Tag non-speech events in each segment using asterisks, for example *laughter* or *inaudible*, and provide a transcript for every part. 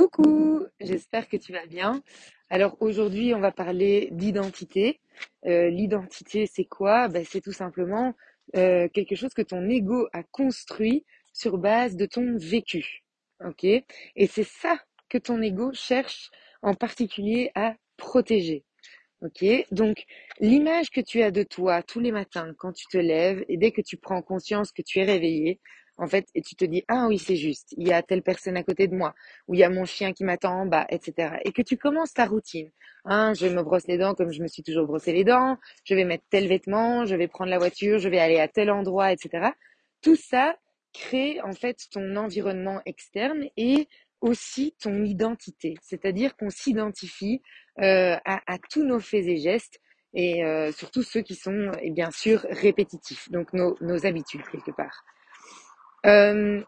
Coucou, j'espère que tu vas bien. Alors aujourd'hui, on va parler d'identité. Euh, l'identité, c'est quoi? Ben, C'est tout simplement euh, quelque chose que ton ego a construit sur base de ton vécu. Et c'est ça que ton ego cherche en particulier à protéger. Ok? Donc l'image que tu as de toi tous les matins quand tu te lèves et dès que tu prends conscience que tu es réveillé, en fait, et tu te dis, ah oui, c'est juste, il y a telle personne à côté de moi, ou il y a mon chien qui m'attend en bas, etc. Et que tu commences ta routine. Hein, je me brosse les dents comme je me suis toujours brossé les dents, je vais mettre tel vêtement, je vais prendre la voiture, je vais aller à tel endroit, etc. Tout ça crée en fait ton environnement externe et aussi ton identité. C'est-à-dire qu'on s'identifie euh, à, tous nos faits et gestes et euh, surtout ceux qui sont et bien sûr répétitifs, donc nos, nos habitudes quelque part. Euh,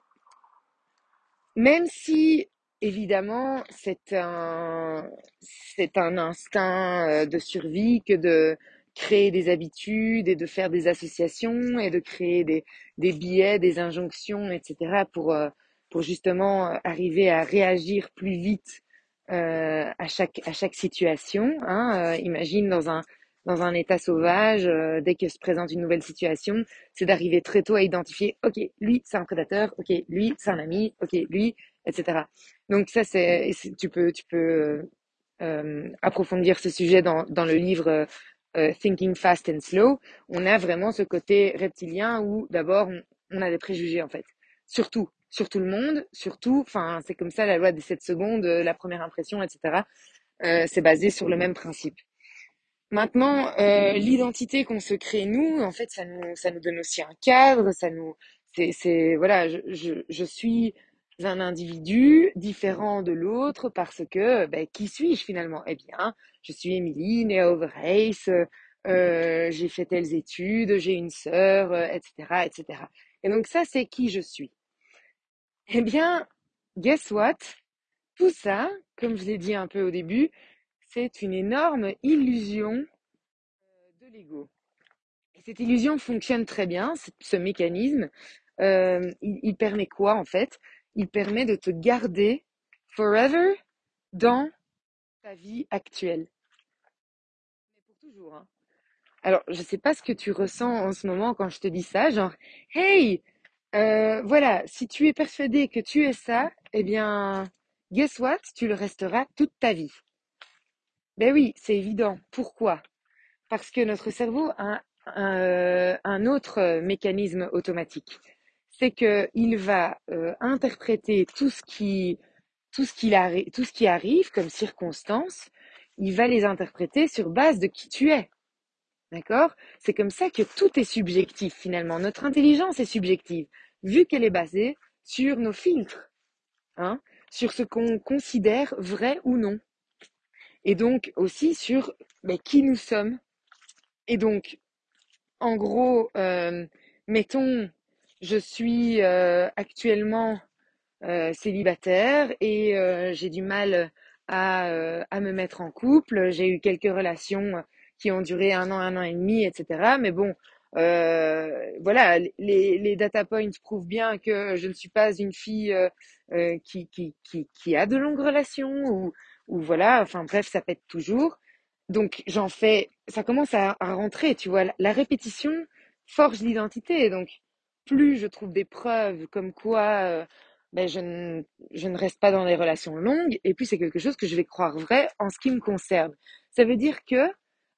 même si, évidemment, c'est un, c'est un instinct euh, de survie que de créer des habitudes et de faire des associations et de créer des, des billets, des injonctions, etc. pour, euh, pour justement arriver à réagir plus vite à chaque à chaque situation. Hein. imagine dans un dans un état sauvage, euh, dès que se présente une nouvelle situation, c'est d'arriver très tôt à identifier, ok, lui c'est un prédateur, ok, lui c'est un ami, ok, lui, etc. Donc ça c'est, tu peux, tu peux euh, approfondir ce sujet dans, dans le livre euh, Thinking Fast and Slow. On a vraiment ce côté reptilien où d'abord on, a des préjugés en fait, surtout sur tout le monde, surtout, enfin c'est comme ça la loi des 7 secondes, la première impression, etc. c'est basé sur le même principe. Maintenant, euh, l'identité qu'on se crée nous, en fait, ça nous, donne aussi un cadre. Ça nous, c'est, voilà, je, suis un individu différent de l'autre parce que, ben, qui suis-je finalement? Eh bien, je suis Émilie, née à Overrace, euh, j'ai fait telles études, j'ai une sœur, etc., etc. Et donc ça, c'est qui je suis. Eh bien, guess what? Tout ça, comme je l'ai dit un peu au début, c'est une énorme illusion euh, de l'ego. Et cette illusion fonctionne très bien, ce mécanisme. Euh, il, permet quoi en fait? Il permet de te garder forever dans ta vie actuelle. Mais pour toujours. Hein. Alors, je ne sais pas ce que tu ressens en ce moment quand je te dis ça, genre, hey, euh, voilà, si tu es persuadé que tu es ça, eh bien, guess what? Tu le resteras toute ta vie. Ben oui, c'est évident. Pourquoi? Parce que notre cerveau a un, autre mécanisme automatique. C'est qu'il va euh, interpréter tout ce qui arrive comme circonstance, il va les interpréter sur base de qui tu es. D'accord? C'est comme ça que tout est subjectif finalement. Notre intelligence est subjective, vu qu'elle est basée sur nos filtres, hein, sur ce qu'on considère vrai ou non et donc aussi sur mais, qui nous sommes. Et donc, en gros, euh, mettons, je suis euh, actuellement euh, célibataire et j'ai du mal à, à, me mettre en couple. J'ai eu quelques relations qui ont duré un an, un an et demi, etc. Mais bon, voilà, les, les, data points prouvent bien que je ne suis pas une fille qui, qui, qui, qui, a de longues relations ou ou voilà, enfin bref, ça pète toujours. Donc j'en fais, ça commence à, rentrer, tu vois. La, répétition forge l'identité. Donc plus je trouve des preuves comme quoi euh, ben, je, ne, je ne reste pas dans les relations longues, et puis c'est quelque chose que je vais croire vrai en ce qui me concerne. Ça veut dire que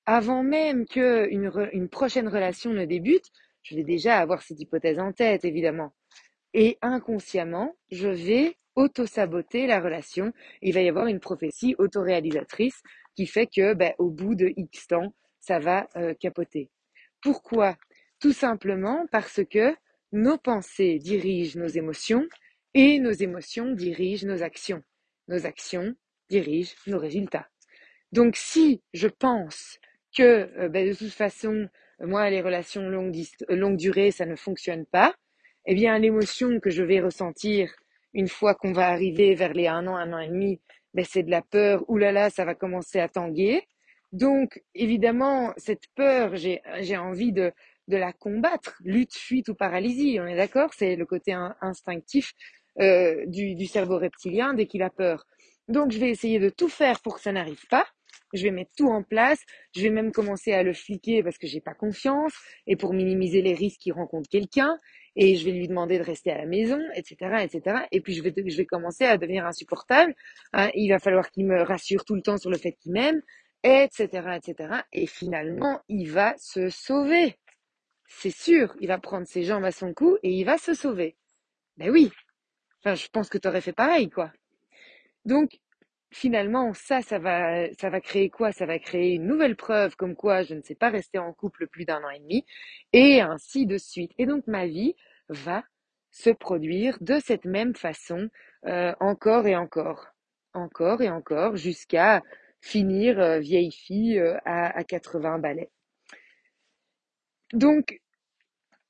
avant même que une, une prochaine relation ne débute, je vais déjà avoir cette hypothèse en tête, évidemment. Et inconsciemment, je vais auto-saboter la relation. Il va y avoir une prophétie autoréalisatrice qui fait que, ben, au bout de X temps, ça va euh, capoter. Pourquoi? Tout simplement parce que nos pensées dirigent nos émotions et nos émotions dirigent nos actions. Nos actions dirigent nos résultats. Donc si je pense que euh, ben, de toute façon, moi, les relations longue, longue durée, ça ne fonctionne pas, eh bien l'émotion que je vais ressentir une fois qu'on va arriver vers les un an, un an et demi, ben c'est de la peur, oulala, là là, ça va commencer à tanguer. Donc, évidemment, cette peur, j'ai, j'ai envie de, de la combattre. Lutte, fuite ou paralysie, on est d'accord? C'est le côté instinctif euh, du, du cerveau reptilien dès qu'il a peur. Donc, je vais essayer de tout faire pour que ça n'arrive pas. Je vais mettre tout en place. Je vais même commencer à le fliquer parce que j'ai pas confiance et pour minimiser les risques qu'il rencontre quelqu'un. Et je vais lui demander de rester à la maison, etc., etc. Et puis je vais, je vais commencer à devenir insupportable. Hein. il va falloir qu'il me rassure tout le temps sur le fait qu'il m'aime, etc., etc. Et finalement, il va se sauver. C'est sûr, il va prendre ses jambes à son cou et il va se sauver. Ben oui. Enfin, je pense que tu aurais fait pareil, quoi. Donc, finalement, ça, ça va, ça va créer quoi? Ça va créer une nouvelle preuve comme quoi je ne sais pas rester en couple plus d'un an et demi, et ainsi de suite. Et donc, ma vie va se produire de cette même façon euh, encore et encore, encore et encore, jusqu'à finir euh, vieille fille euh, à, à 80 balais. Donc,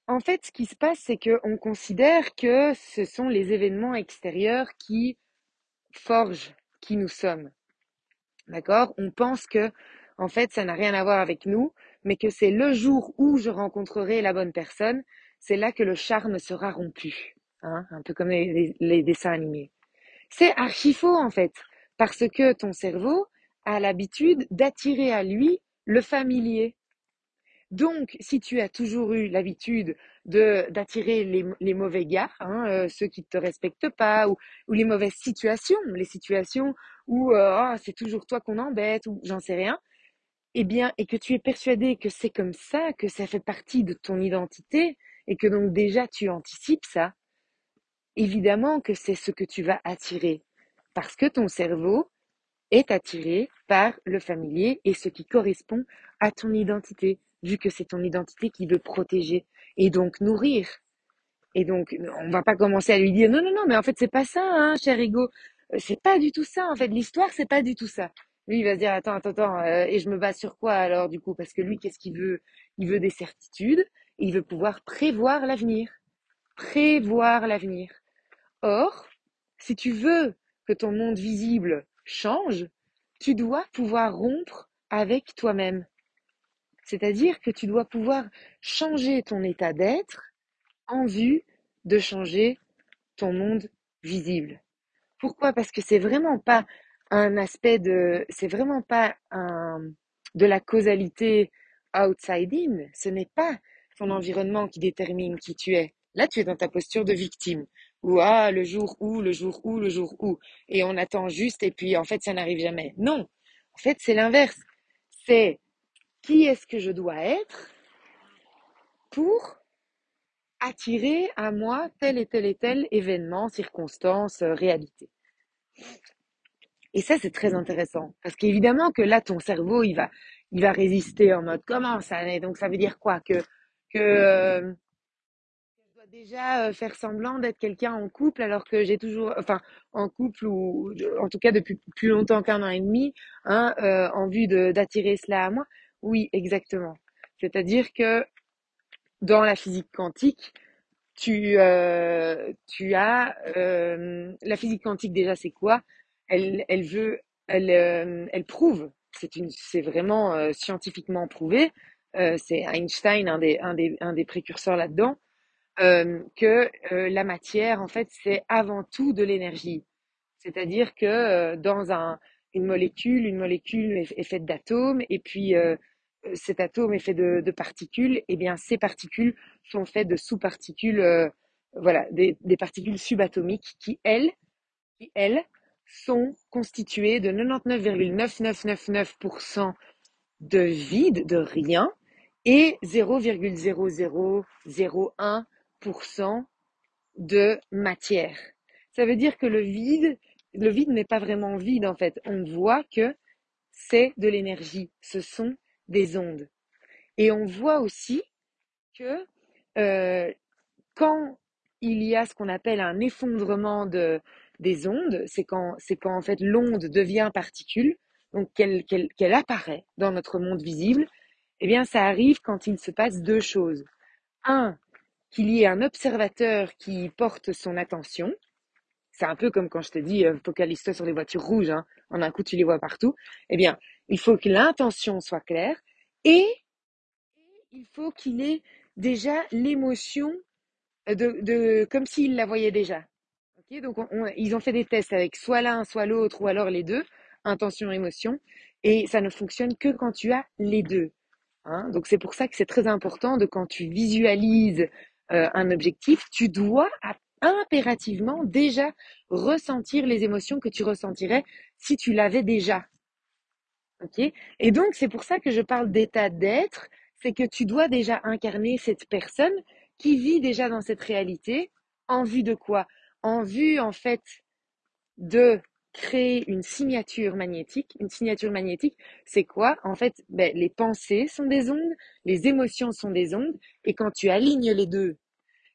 en fait, ce qui se passe, c'est qu'on considère que ce sont les événements extérieurs qui forgent qui nous sommes. D'accord? On pense que, en fait, ça n'a rien à voir avec nous, mais que c'est le jour où je rencontrerai la bonne personne, c'est là que le charme sera rompu. Hein un peu comme les, les dessins animés. C'est archi faux, en fait, parce que ton cerveau a l'habitude d'attirer à lui le familier. Donc, si tu as toujours eu l'habitude de d'attirer les, les, mauvais gars, hein, euh, ceux qui ne te respectent pas, ou, les mauvaises situations, les situations où euh, oh, c'est toujours toi qu'on embête, ou j'en sais rien, eh bien, et que tu es persuadé que c'est comme ça, que ça fait partie de ton identité, et que donc déjà tu anticipes ça, évidemment que c'est ce que tu vas attirer, parce que ton cerveau est attiré par le familier et ce qui correspond à ton identité vu que c'est ton identité qui veut protéger et donc nourrir. Et donc, on va pas commencer à lui dire non, non, non, mais en fait, c'est pas ça, hein, cher ego. Euh, c'est pas du tout ça, en fait. L'histoire, c'est pas du tout ça. Lui, il va se dire, attends, attends, attends, euh, et je me base sur quoi alors, du coup? Parce que lui, qu'est-ce qu'il veut? Il veut des certitudes, il veut pouvoir prévoir l'avenir. Prévoir l'avenir. Or, si tu veux que ton monde visible change, tu dois pouvoir rompre avec toi-même. C'est-à-dire que tu dois pouvoir changer ton état d'être en vue de changer ton monde visible. Pourquoi? Parce que c'est vraiment pas un aspect de, c'est vraiment pas un, de la causalité outside in. Ce n'est pas ton environnement qui détermine qui tu es. Là, tu es dans ta posture de victime. Ou ah, le jour où, le jour où, le jour où. Et on attend juste et puis en fait, ça n'arrive jamais. Non. En fait, c'est l'inverse. C'est qui est-ce que je dois être pour attirer à moi tel et tel et tel événement, circonstance, euh, réalité? Et ça, c'est très intéressant. Parce qu'évidemment que là, ton cerveau, il va, il va résister en mode comment ça Et donc, ça veut dire quoi? Que, que euh, je dois déjà euh, faire semblant d'être quelqu'un en couple alors que j'ai toujours, enfin, en couple ou en tout cas depuis plus longtemps qu'un an et demi, hein, en vue d'attirer cela à moi? Oui, exactement. C'est-à-dire que dans la physique quantique, tu, euh, as euh, la physique quantique déjà c'est quoi? Euh, elle prouve. C'est une c'est vraiment scientifiquement prouvé. C'est Einstein un des, précurseurs là-dedans que la matière en fait c'est avant tout de l'énergie. C'est-à-dire que dans un une molécule une molécule est faite d'atomes et puis cet atome est fait de, particules, et eh bien ces particules sont faites de sous-particules, euh, voilà, des, des, particules subatomiques qui elles, qui elles sont constituées de 99,9999% de vide, de rien, et 0,0001% de matière. Ça veut dire que le vide, le vide n'est pas vraiment vide en fait. On voit que c'est de l'énergie. Ce sont des ondes. Et on voit aussi que euh, quand il y a ce qu'on appelle un effondrement de, des ondes, c'est quand, quand en fait l'onde devient particule, donc qu'elle apparaît dans notre monde visible, eh bien ça arrive quand il se passe deux choses. Un, qu'il y ait un observateur qui porte son attention. C'est un peu comme quand je te dis, euh, focalise-toi sur les voitures rouges, hein. en un coup tu les vois partout. Eh bien, il faut que l'intention soit claire et il faut qu'il ait déjà l'émotion de, de, comme s'il la voyait déjà. Donc on- on- ils ont fait des tests avec soit l'un, soit l'autre, ou alors les deux, intention, émotion, et ça ne fonctionne que quand tu as les deux. hein. Donc c'est pour ça que c'est très important de quand tu visualises euh, un objectif, tu dois impérativement déjà ressentir les émotions que tu ressentirais si tu l'avais déjà. Et donc, c'est pour ça que je parle d'état d'être, c'est que tu dois déjà incarner cette personne qui vit déjà dans cette réalité, en vue de quoi? En vue, en fait, de créer une signature magnétique. Une signature magnétique, c'est quoi? En fait, ben, les pensées sont des ondes, les émotions sont des ondes, et quand tu alignes les deux,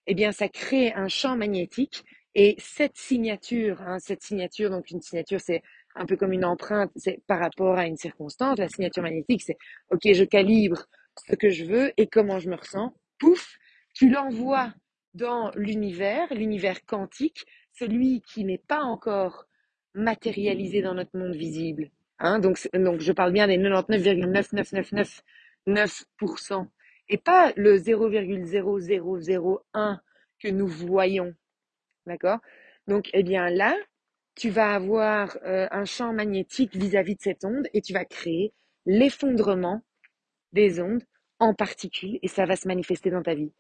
eh bien, ça crée un champ magnétique. Et cette signature, hein, cette signature, donc une signature, c'est un peu comme une empreinte, c'est par rapport à une circonstance. La signature magnétique, c'est OK, je calibre ce que je veux et comment je me ressens. Pouf, tu l'envoies dans l'univers, l'univers quantique, celui qui n'est pas encore matérialisé dans notre monde visible. Hein, donc, donc, je parle bien des 99,99999% et pas le 0,0001 que nous voyons. D'accord Donc, eh bien là, tu vas avoir euh, un champ magnétique vis-à-vis de cette onde et tu vas créer l'effondrement des ondes en particules et ça va se manifester dans ta vie.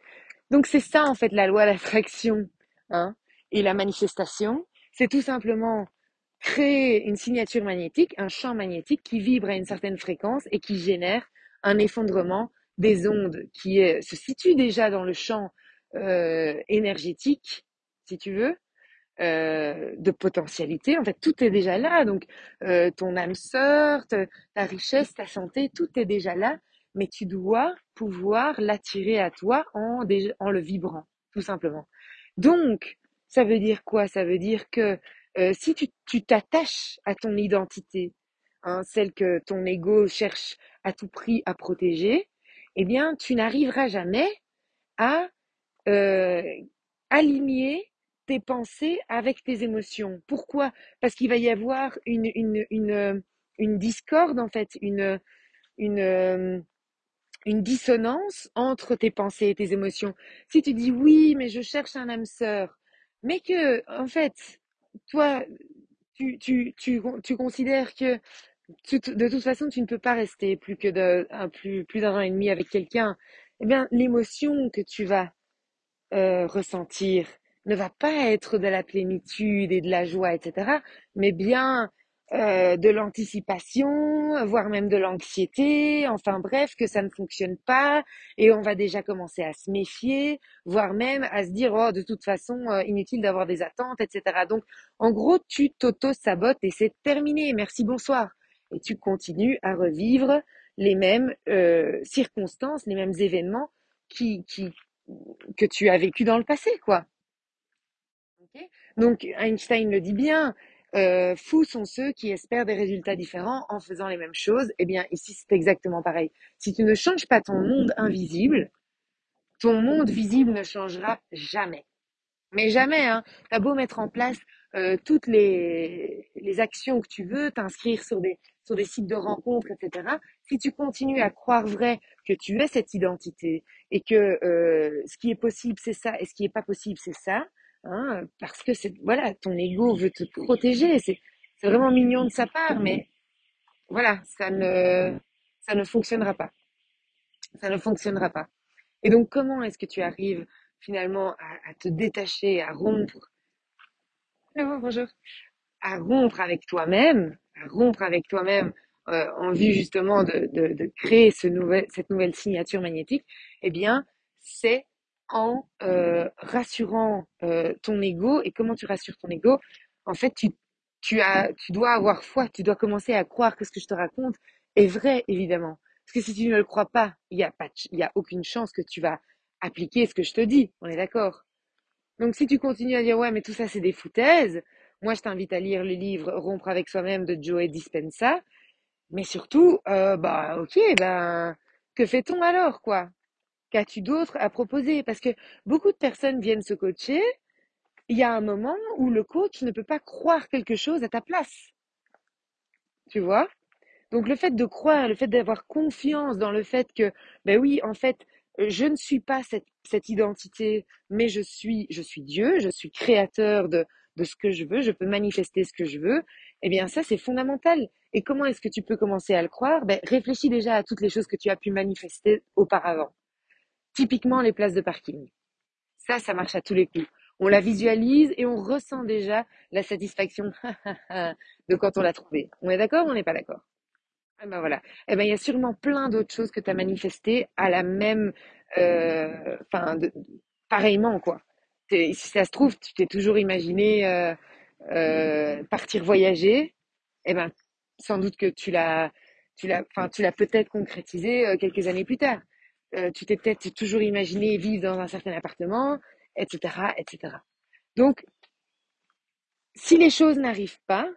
Donc c'est ça en fait la loi d'attraction hein, et la manifestation. C'est tout simplement créer une signature magnétique, un champ magnétique qui vibre à une certaine fréquence et qui génère un effondrement des ondes qui est, se situe déjà dans le champ euh, énergétique, si tu veux, euh, de potentialité. En fait, tout est déjà là. Donc, euh, ton âme sœur, ta, richesse, ta santé, tout est déjà là. Mais tu dois pouvoir l'attirer à toi en, en le vibrant, tout simplement. Donc, ça veut dire quoi? Ça veut dire que euh, si tu tu t'attaches à ton identité, hein, celle que ton ego cherche à tout prix à protéger, eh bien, tu n'arriveras jamais à euh, aligner tes pensées avec tes émotions. Pourquoi? Parce qu'il va y avoir une, une, une, euh, une discorde, en fait, une, une, euh, une dissonance entre tes pensées et tes émotions. Si tu dis oui, mais je cherche un âme sœur, mais que, en fait, toi, tu, tu, tu, tu considères que de toute façon, tu ne peux pas rester plus que de, plus, plus d'un an et demi avec quelqu'un, eh bien, l'émotion que tu vas euh, ressentir ne va pas être de la plénitude et de la joie, etc., mais bien euh, de l'anticipation, voire même de l'anxiété, enfin bref, que ça ne fonctionne pas, et on va déjà commencer à se méfier, voire même à se dire, oh, de toute façon, euh, inutile d'avoir des attentes, etc. Donc, en gros, tu t'auto-sabotes et c'est terminé, merci, bonsoir. Et tu continues à revivre les mêmes euh, circonstances, les mêmes événements qui, que tu as vécu dans le passé, quoi. Donc Einstein le dit bien, euh, fous sont ceux qui espèrent des résultats différents en faisant les mêmes choses. Eh bien, ici, c'est exactement pareil. Si tu ne changes pas ton monde invisible, ton monde visible ne changera jamais. Mais jamais, hein. T'as beau mettre en place euh, toutes les, actions que tu veux, t'inscrire sur des, sur des sites de rencontres, etc. Si tu continues à croire vrai que tu es cette identité et que euh, ce qui est possible c'est ça et ce qui est pas possible c'est ça, hein, parce que c'est voilà, ton ego veut te protéger. C'est vraiment mignon de sa part, mais voilà, ça ne ça ne fonctionnera pas. Ça ne fonctionnera pas. Et donc, comment est-ce que tu arrives finalement à, te détacher, à rompre? Hello, bonjour. à rompre avec toi-même, à rompre avec toi-même euh, en vue justement de, de, de créer ce nouvel, cette nouvelle signature magnétique, eh bien, c'est en euh, rassurant euh, ton ego. Et comment tu rassures ton ego? En fait, tu, tu, as, tu dois avoir foi, tu dois commencer à croire que ce que je te raconte est vrai, évidemment. Parce que si tu ne le crois pas, il n'y a, pas a aucune chance que tu vas appliquer ce que je te dis. On est d'accord? Donc si tu continues à dire ouais mais tout ça c'est des foutaises, moi je t'invite à lire le livre Rompre avec soi-même de Joe Dispenza, mais surtout euh, bah ok ben que fait-on alors quoi? Qu'as-tu d'autre à proposer? Parce que beaucoup de personnes viennent se coacher, il y a un moment où le coach ne peut pas croire quelque chose à ta place, tu vois? Donc le fait de croire, le fait d'avoir confiance dans le fait que, ben oui, en fait, je ne suis pas cette, cette identité, mais je suis, je suis Dieu, je suis créateur de, de ce que je veux, je peux manifester ce que je veux, eh bien ça c'est fondamental. Et comment est-ce que tu peux commencer à le croire? Ben, Réfléchis déjà à toutes les choses que tu as pu manifester auparavant. Typiquement les places de parking. Ça, ça marche à tous les coups. On la visualise et on ressent déjà la satisfaction *laughs* de quand on l'a trouvée. On est d'accord ou on n'est pas d'accord? Eh ben voilà. Eh ben il y a sûrement plein d'autres choses que tu as manifestées à la même, euh, enfin, pareillement quoi. Si ça se trouve, tu t'es toujours imaginé euh, euh, partir voyager. Eh ben sans doute que tu l'as, tu l'as, enfin tu l'as peut-être concrétisé quelques années plus tard. Tu t'es peut-être toujours imaginé vivre dans un certain appartement, etc., etc. Donc, si les choses n'arrivent pas,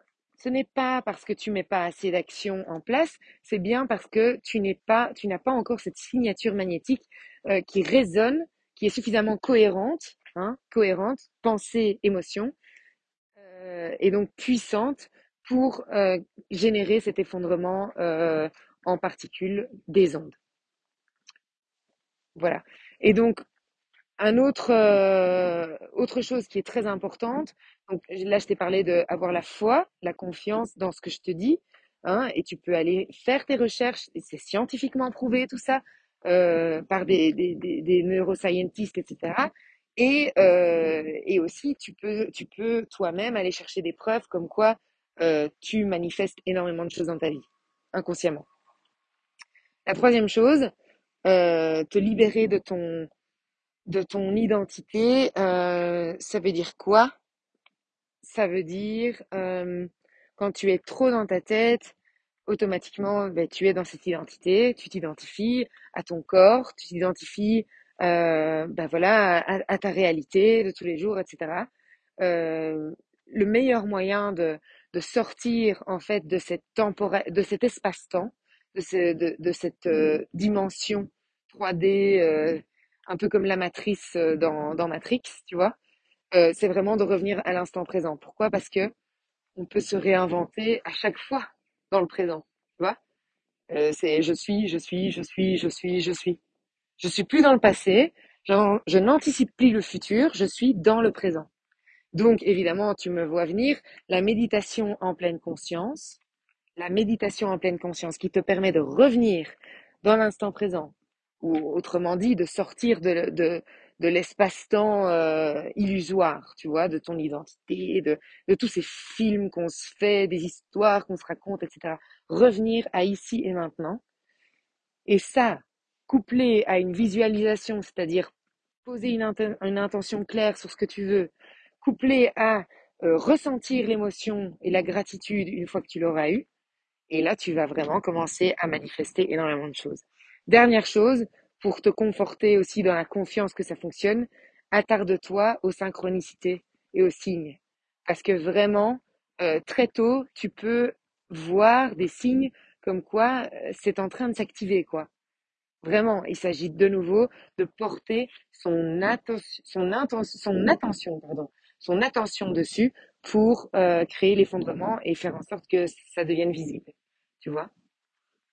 ce n'est pas parce que tu mets pas assez d'action en place, c'est bien parce que tu n'es pas, tu n'as pas encore cette signature magnétique euh, qui résonne, qui est suffisamment cohérente, hein, cohérente, pensée, émotion, euh, et donc puissante pour euh, générer cet effondrement en particules des ondes. Voilà. Et donc, un autre, euh, autre chose qui est très importante, donc là je t'ai parlé d'avoir la foi, la confiance dans ce que je te dis, hein, et tu peux aller faire tes recherches, c'est scientifiquement prouvé tout ça, euh, par des, des, des, neuroscientistes, etc. Et, euh, et aussi tu peux, tu peux toi-même aller chercher des preuves comme quoi tu manifestes énormément de choses dans ta vie, inconsciemment. La troisième chose, te libérer de ton de ton identité, euh, ça veut dire quoi? Ça veut dire euh, quand tu es trop dans ta tête, automatiquement, ben, tu es dans cette identité, tu t'identifies à ton corps, tu t'identifies euh, ben voilà, à, ta réalité de tous les jours, etc. Euh, le meilleur moyen de, de sortir en fait de cette de cet espace-temps, de, ce, de, de cette euh, dimension 3D un peu comme la matrice euh, dans, Matrix, tu vois. Euh, c'est vraiment de revenir à l'instant présent. Pourquoi? Parce que on peut se réinventer à chaque fois dans le présent, tu vois. Euh, c'est je suis, je suis, je suis, je suis, je suis. Je suis plus dans le passé, je n'anticipe plus le futur, je suis dans le présent. Donc évidemment, tu me vois venir, la méditation en pleine conscience, la méditation en pleine conscience qui te permet de revenir dans l'instant présent, ou autrement dit, de sortir de, l'espace-temps euh, illusoire, tu vois, de ton identité, de, tous ces films qu'on se fait, des histoires qu'on se raconte, etc. Revenir à ici et maintenant. Et ça, couplé à une visualisation, c'est-à-dire poser une, intention claire sur ce que tu veux, couplé à euh, ressentir l'émotion et la gratitude une fois que tu l'auras eu, et là, tu vas vraiment commencer à manifester énormément de choses. Dernière chose, pour te conforter aussi dans la confiance que ça fonctionne, attarde-toi aux synchronicités et aux signes. Parce que vraiment, euh, très tôt, tu peux voir des signes comme quoi euh, c'est en train de s'activer, quoi. Vraiment, il s'agit de nouveau de porter son, attention dessus pour euh, créer l'effondrement et faire en sorte que ça devienne visible. Tu vois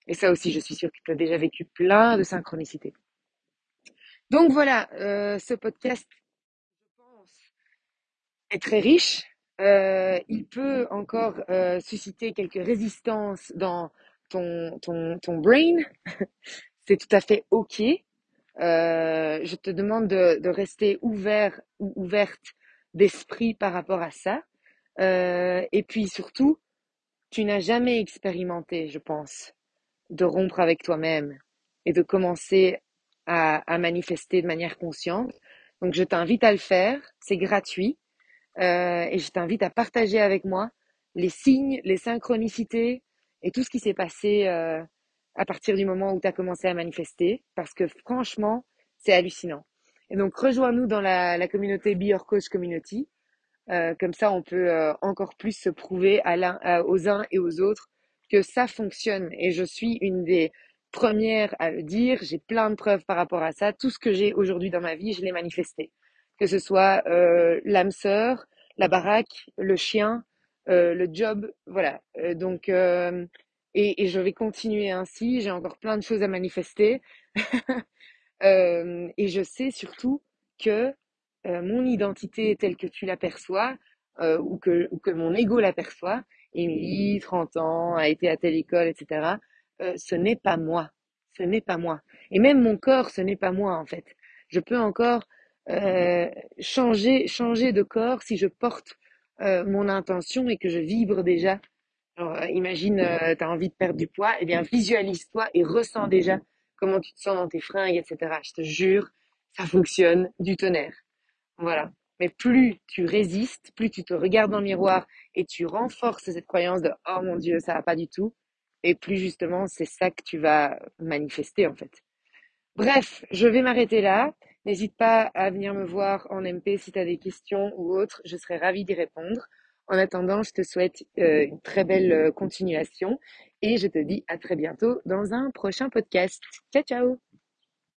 et ça aussi, je suis sûre que tu as déjà vécu plein de synchronicités. Donc voilà, euh, ce podcast, je pense, est très riche. Euh, il peut encore euh, susciter quelques résistances dans ton, ton, ton brain. *laughs* C'est tout à fait OK. je te demande de, de, rester ouvert ou ouverte d'esprit par rapport à ça. et puis surtout, tu n'as jamais expérimenté, je pense, de rompre avec toi-même et de commencer à, à, manifester de manière consciente. Donc je t'invite à le faire, c'est gratuit, euh, et je t'invite à partager avec moi les signes, les synchronicités et tout ce qui s'est passé euh, à partir du moment où tu as commencé à manifester, parce que franchement, c'est hallucinant. Et donc rejoins-nous dans la, la communauté Be Your Coach Community. Euh, comme ça, on peut euh, encore plus se prouver aux uns et aux autres que ça fonctionne et je suis une des premières à le dire. J'ai plein de preuves par rapport à ça. Tout ce que j'ai aujourd'hui dans ma vie, je l'ai manifesté. Que ce soit euh, l'âme sœur, la baraque, le chien, le job, voilà. Donc, et, je vais continuer ainsi. J'ai encore plein de choses à manifester. *laughs* Et je sais surtout que mon identité telle que tu l'aperçois, euh, ou, que, ou que mon ego l'aperçoit, Émilie, 30 ans, a été à telle école, etc. Euh, ce n'est pas moi. Ce n'est pas moi. Et même mon corps, ce n'est pas moi, en fait. Je peux encore euh, changer, changer de corps si je porte euh, mon intention et que je vibre déjà. Euh, imagine, euh, tu as envie de perdre du poids, eh bien, visualise-toi et ressens déjà comment tu te sens dans tes fringues, etc. Je te jure, ça fonctionne du tonnerre. Voilà. Mais plus tu résistes, plus tu te regardes dans le miroir et tu renforces cette croyance de oh mon Dieu, ça va pas du tout, et plus justement c'est ça que tu vas manifester en fait. Bref, je vais m'arrêter là. N'hésite pas à venir me voir en MP si tu as des questions ou autres, je serai ravie d'y répondre. En attendant, je te souhaite euh, une très belle euh, continuation et je te dis à très bientôt dans un prochain podcast. Ciao ciao